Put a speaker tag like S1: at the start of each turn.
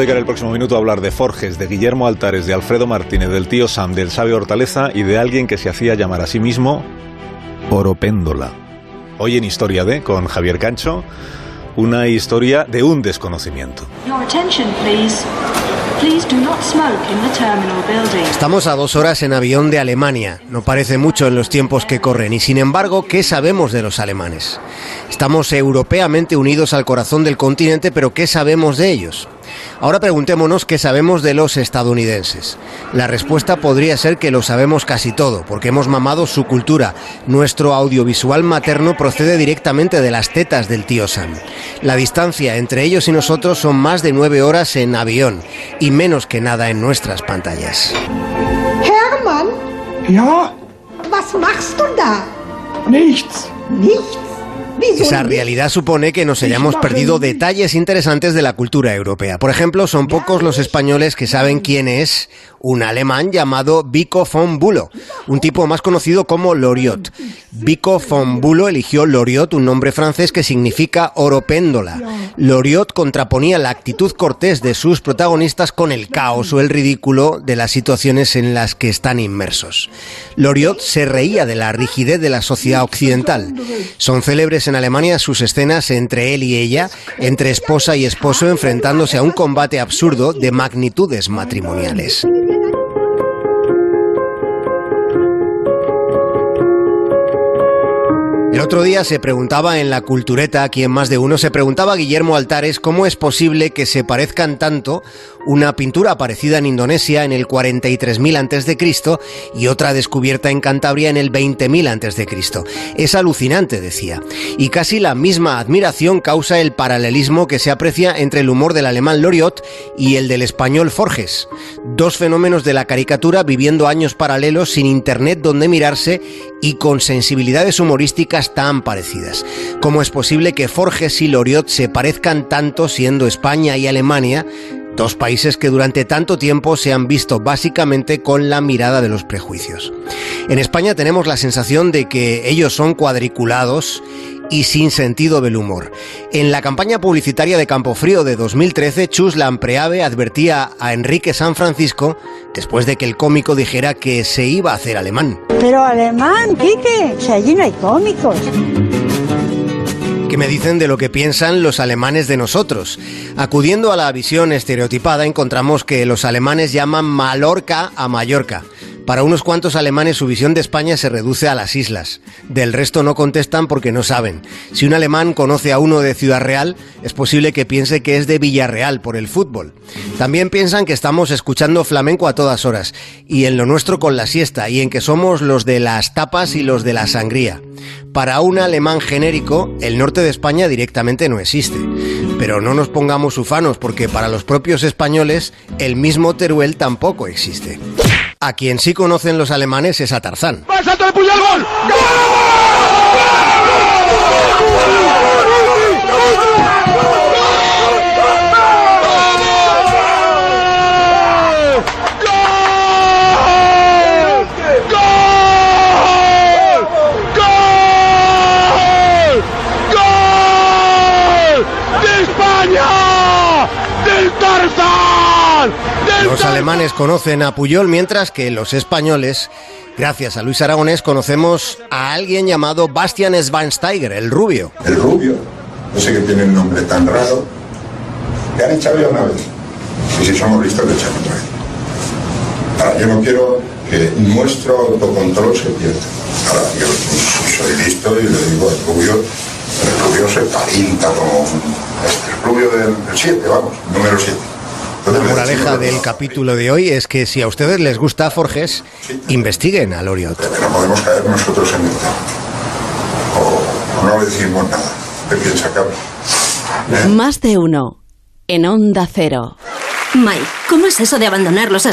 S1: dedicar el próximo minuto a hablar de Forges, de Guillermo Altares, de Alfredo Martínez, del tío Sam, del sabio Hortaleza y de alguien que se hacía llamar a sí mismo Oropéndola. Hoy en Historia de, con Javier Cancho, una historia de un desconocimiento.
S2: Estamos a dos horas en avión de Alemania. No parece mucho en los tiempos que corren y sin embargo, ¿qué sabemos de los alemanes? Estamos europeamente unidos al corazón del continente, pero ¿qué sabemos de ellos? Ahora preguntémonos qué sabemos de los estadounidenses. La respuesta podría ser que lo sabemos casi todo, porque hemos mamado su cultura. Nuestro audiovisual materno procede directamente de las tetas del tío Sam. La distancia entre ellos y nosotros son más de nueve horas en avión y menos que nada en nuestras pantallas.
S3: Hermann?
S4: Ja?
S3: Was machst du da?
S4: Nichts.
S3: Nichts?
S2: Esa realidad supone que nos hayamos perdido detalles interesantes de la cultura europea. Por ejemplo, son pocos los españoles que saben quién es un alemán llamado Vico von Bulo, un tipo más conocido como Loriot. Vico von Bulo eligió Loriot, un nombre francés que significa oropéndola. Loriot contraponía la actitud cortés de sus protagonistas con el caos o el ridículo de las situaciones en las que están inmersos. Loriot se reía de la rigidez de la sociedad occidental. Son célebres en Alemania sus escenas entre él y ella, entre esposa y esposo enfrentándose a un combate absurdo de magnitudes matrimoniales. El otro día se preguntaba en la cultureta, aquí en más de uno, se preguntaba Guillermo Altares cómo es posible que se parezcan tanto una pintura aparecida en Indonesia en el 43.000 a.C. y otra descubierta en Cantabria en el 20.000 a.C. Es alucinante, decía. Y casi la misma admiración causa el paralelismo que se aprecia entre el humor del alemán Loriot y el del español Forges. Dos fenómenos de la caricatura viviendo años paralelos sin internet donde mirarse y con sensibilidades humorísticas tan parecidas. ¿Cómo es posible que Forges y Loriot se parezcan tanto siendo España y Alemania dos países que durante tanto tiempo se han visto básicamente con la mirada de los prejuicios. En España tenemos la sensación de que ellos son cuadriculados y sin sentido del humor. En la campaña publicitaria de Campofrío de 2013, Chus Lampreave advertía a Enrique San Francisco después de que el cómico dijera que se iba a hacer alemán.
S5: Pero alemán, Quique, si allí no hay cómicos.
S2: ¿Qué me dicen de lo que piensan los alemanes de nosotros? Acudiendo a la visión estereotipada, encontramos que los alemanes llaman Mallorca a Mallorca. Para unos cuantos alemanes su visión de España se reduce a las islas. Del resto no contestan porque no saben. Si un alemán conoce a uno de Ciudad Real, es posible que piense que es de Villarreal por el fútbol. También piensan que estamos escuchando flamenco a todas horas, y en lo nuestro con la siesta, y en que somos los de las tapas y los de la sangría. Para un alemán genérico, el norte de España directamente no existe. Pero no nos pongamos ufanos porque para los propios españoles el mismo Teruel tampoco existe. A quien sí conocen los alemanes es a Tarzán. Los alemanes conocen a Puyol mientras que los españoles, gracias a Luis Aragonés, conocemos a alguien llamado Bastian Schweinsteiger, el rubio.
S6: El rubio, no sé qué tiene el nombre tan raro, que han echado ya una vez. Y si somos listos, le echamos otra vez. Ahora, yo no quiero que nuestro autocontrol se pierda. Ahora, yo soy listo y le digo al rubio, el rubio se parienta como el rubio del 7, vamos, número 7.
S2: La moraleja del capítulo de hoy es que si a ustedes les gusta Forges, investiguen a Loriot.
S6: No podemos caer nosotros en el tema. O, no le decimos nada. ¿Qué piensa, cabrón?
S7: Más de uno. En Onda Cero.
S8: Mike, ¿cómo es eso de abandonarlos